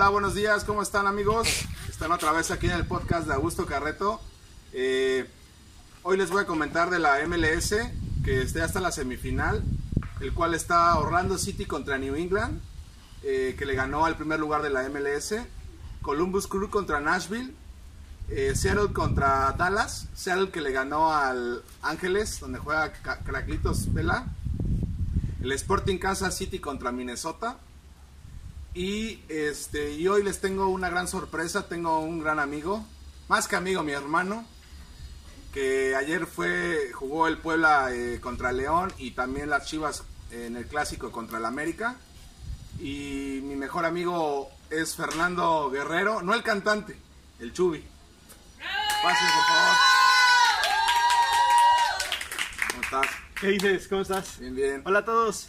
Hola, buenos días, ¿cómo están amigos? Están otra vez aquí en el podcast de Augusto Carreto. Eh, hoy les voy a comentar de la MLS, que está hasta la semifinal, el cual está Orlando City contra New England, eh, que le ganó al primer lugar de la MLS. Columbus Crew contra Nashville. Eh, Seattle contra Dallas. Seattle que le ganó al Ángeles, donde juega Cracklitos Vela. El Sporting Kansas City contra Minnesota. Y, este, y hoy les tengo una gran sorpresa. Tengo un gran amigo, más que amigo, mi hermano, que ayer fue jugó el Puebla eh, contra León y también las Chivas en el clásico contra el América. Y mi mejor amigo es Fernando Guerrero, no el cantante, el Chubi. Pase, por favor. ¿Cómo estás? ¿Qué dices? ¿Cómo estás? Bien, bien. Hola a todos.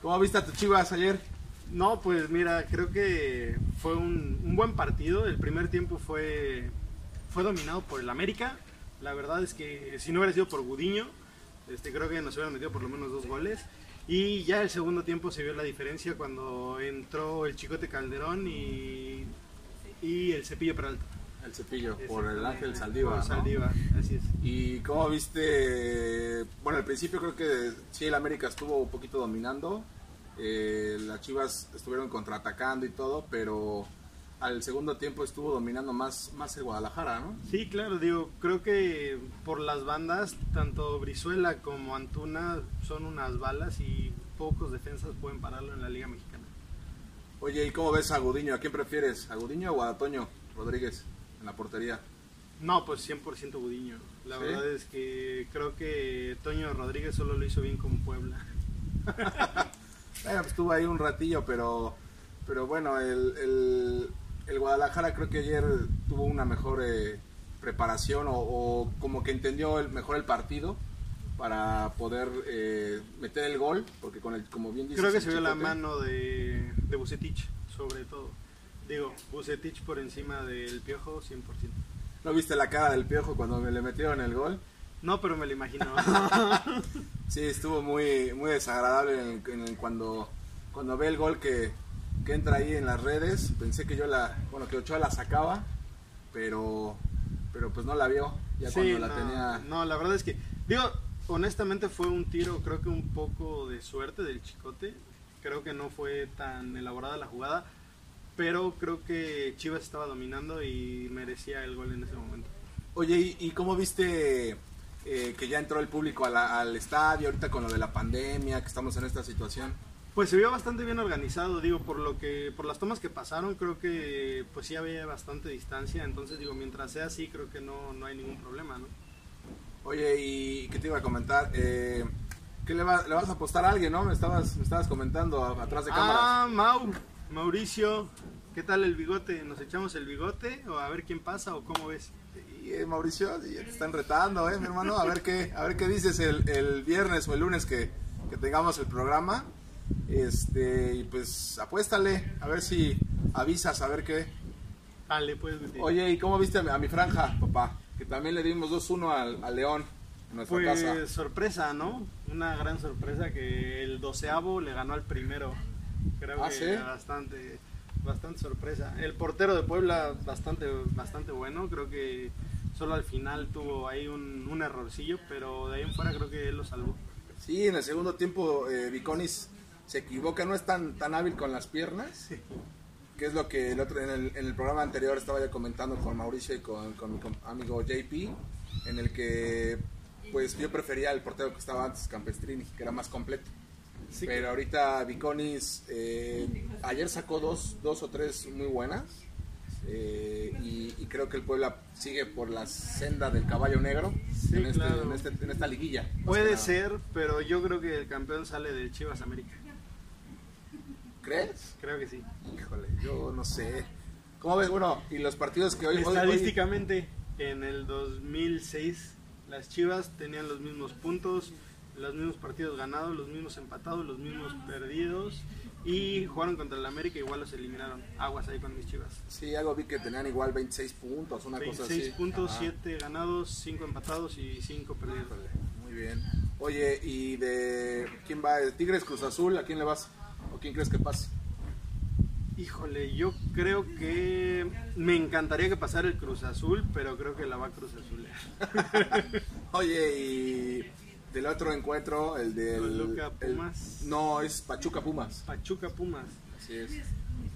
¿Cómo viste a tus Chivas ayer? No, pues mira, creo que fue un, un, buen partido. El primer tiempo fue, fue dominado por el América. La verdad es que si no hubiera sido por Gudiño, este, creo que nos hubieran metido por lo menos dos goles. Y ya el segundo tiempo se vio la diferencia cuando entró el Chicote Calderón y, y el Cepillo Peralta. El Cepillo, por el Ángel Saldívar. Por Saldívar, ¿no? así es. ¿Y cómo viste? Bueno, al principio creo que sí, el América estuvo un poquito dominando. Eh, las Chivas estuvieron contraatacando y todo, pero al segundo tiempo estuvo dominando más, más el Guadalajara, ¿no? Sí, claro, digo, creo que por las bandas, tanto Brizuela como Antuna son unas balas y pocos defensas pueden pararlo en la Liga Mexicana. Oye, ¿y cómo ves a Gudiño? ¿A quién prefieres? ¿A Gudiño o a Toño Rodríguez en la portería? No, pues 100% Gudiño. La ¿Sí? verdad es que creo que Toño Rodríguez solo lo hizo bien con Puebla. Bueno, pues estuvo ahí un ratillo, pero, pero bueno, el, el, el Guadalajara creo que ayer tuvo una mejor eh, preparación o, o, como que entendió el, mejor el partido para poder eh, meter el gol, porque con el, como bien dices... Creo que se vio la mano de, de Bucetich, sobre todo. Digo, Bucetich por encima del Piojo, 100%. ¿No viste la cara del Piojo cuando me le metieron el gol? No, pero me lo imagino. sí, estuvo muy, muy desagradable en, en, en cuando, cuando ve el gol que, que, entra ahí en las redes. Pensé que yo la, bueno, que Ochoa la sacaba, pero, pero pues no la vio. Ya sí, cuando la no, tenía. No, la verdad es que, digo, honestamente fue un tiro, creo que un poco de suerte del chicote. Creo que no fue tan elaborada la jugada, pero creo que Chivas estaba dominando y merecía el gol en ese momento. Oye, ¿y, y cómo viste eh, que ya entró el público a la, al estadio ahorita con lo de la pandemia, que estamos en esta situación? Pues se vio bastante bien organizado, digo, por lo que, por las tomas que pasaron, creo que pues sí había bastante distancia, entonces digo, mientras sea así, creo que no, no hay ningún problema, ¿no? Oye, ¿y qué te iba a comentar? Eh, ¿Qué le, va, le, vas a apostar a alguien, no? Me estabas, me estabas comentando atrás de cámara. Ah, Mau, Mauricio, ¿qué tal el bigote? ¿Nos echamos el bigote o a ver quién pasa o cómo ves? Y, eh, Mauricio, ya te están retando, ¿eh, mi hermano? A ver qué, a ver qué dices el, el viernes o el lunes que, que, tengamos el programa. Este, y pues apuéstale, a ver si avisas, a ver qué. Dale, pues. Oye, ¿y cómo viste a mi, franja, papá? Que también le dimos 2-1 al, al, León pues, casa. sorpresa, ¿no? Una gran sorpresa que el doceavo le ganó al primero. Creo ¿Ah, que ¿sí? bastante bastante sorpresa. El portero de Puebla bastante bastante bueno, creo que solo al final tuvo ahí un, un errorcillo, pero de ahí en fuera creo que él lo salvó. Sí, en el segundo tiempo eh, Viconis se equivoca, no es tan, tan hábil con las piernas, sí. que es lo que el otro, en, el, en el programa anterior estaba ya comentando con Mauricio y con, con mi amigo JP, en el que pues yo prefería el portero que estaba antes, Campestrini, que era más completo. Sí. Pero ahorita Viconis eh, ayer sacó dos, dos o tres muy buenas eh, y, y, creo que el Puebla sigue por la senda del caballo negro sí, en, este, claro. en, este, en, esta liguilla. Puede ser, pero yo creo que el campeón sale del Chivas América. ¿Crees? Creo que sí. Híjole, yo no sé. ¿Cómo ves? Bueno, y los partidos que hoy... Estadísticamente, hoy... en el 2006 las Chivas tenían los mismos puntos, los mismos partidos ganados, los mismos empatados, los mismos perdidos y jugaron contra el América igual los eliminaron. Aguas ahí con mis chivas. Sí, algo vi que tenían igual 26 puntos, una 26 cosa así. 26 puntos, Ajá. 7 ganados, 5 empatados y 5 perdidos. Muy bien. Oye, ¿y de quién va? ¿Tigres Cruz Azul? ¿A quién le vas? ¿O quién crees que pase? Híjole, yo creo que me encantaría que pasara el Cruz Azul, pero creo que la va a Cruz Azul. Oye, y del otro encuentro, el del... Toluca, el- Pumas. no, es Pachuca Pumas. Pachuca Pumas. Así es.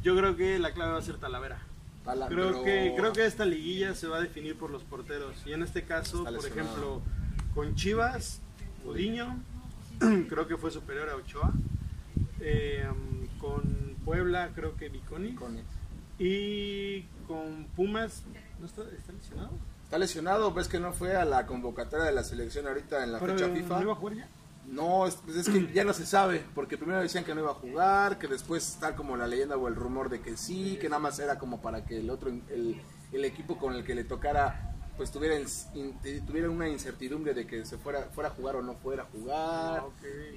Yo creo que la clave va a ser Talavera. Tala- Creo pero- que creo que esta liguilla se va a definir por los porteros. Y en este caso, por ejemplo, con Chivas, Udiño, creo que fue superior a Ochoa. Eh, con Puebla, creo que Viconi. con- Y con Pumas, ¿no está, está lesionado? Está lesionado, ves que no fue a la convocatoria de la selección ahorita en la Pero, fecha FIFA. ¿no iba a jugar ya? No, es, pues es que ya no se sabe, porque primero decían que no iba a jugar, que después está como la leyenda o el rumor de que sí, que nada más era como para que el otro, el, el equipo con el que le tocara, pues tuviera, in- tuviera una incertidumbre de que se fuera, fuera a jugar o no fuera a jugar. Ah.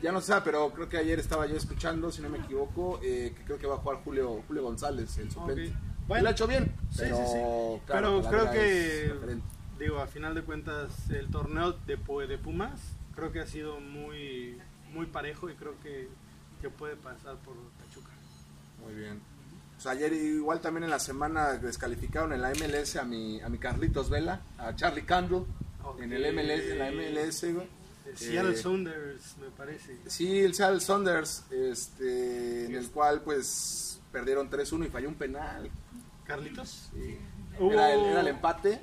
Ya no se sabe, pero creo que ayer estaba yo escuchando, si no me equivoco, eh, que creo que va a jugar Julio, Julio González, el suplente. Ok. Bueno. lo ha hecho bien, Sí, pero, sí, sí. claro, Pero creo que, digo, a final de cuentas, el torneo de, de Pumas creo que ha sido muy, muy parejo y creo que, que puede pasar por Pachuca. Muy bien. Pues ayer igual también en la semana descalificaron en la MLS a mi, a mi Carlitos Vela, a Charlie Candle, Ok. en el MLS, en la MLS, güey. El Seattle Eh, Sounders, me parece. Sí, el Seattle Saunders, este, en el cual pues perdieron 3-1 y falló un penal. Carlitos. Sí. Era, el, era el empate.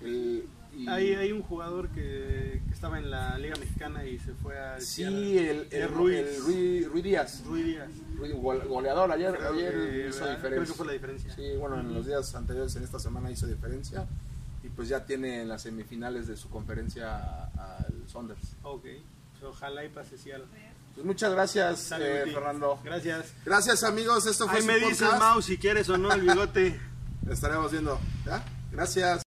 el- y- Hay, hay un jugador que, que estaba en la Liga Mexicana y se fue a sí, el, el, Ruiz. el Rui, Rui Díaz, Rui Díaz. Rui- gol- goleador, ayer, Creo ayer que, hizo ¿verdad? diferencia. Creo que fue la diferencia. Sí, bueno, en los días anteriores, en esta semana hizo diferencia. Y pues ya tiene en las semifinales de su conferencia al Saunders. Ok. Pues ojalá y pase Seattle. Pues muchas gracias, eh. Fernando. Gracias. Gracias, amigos. Esto fue Ahí su me podcast. Mau, si quieres o no el bigote. Estaremos viendo. ¿ya? Gracias.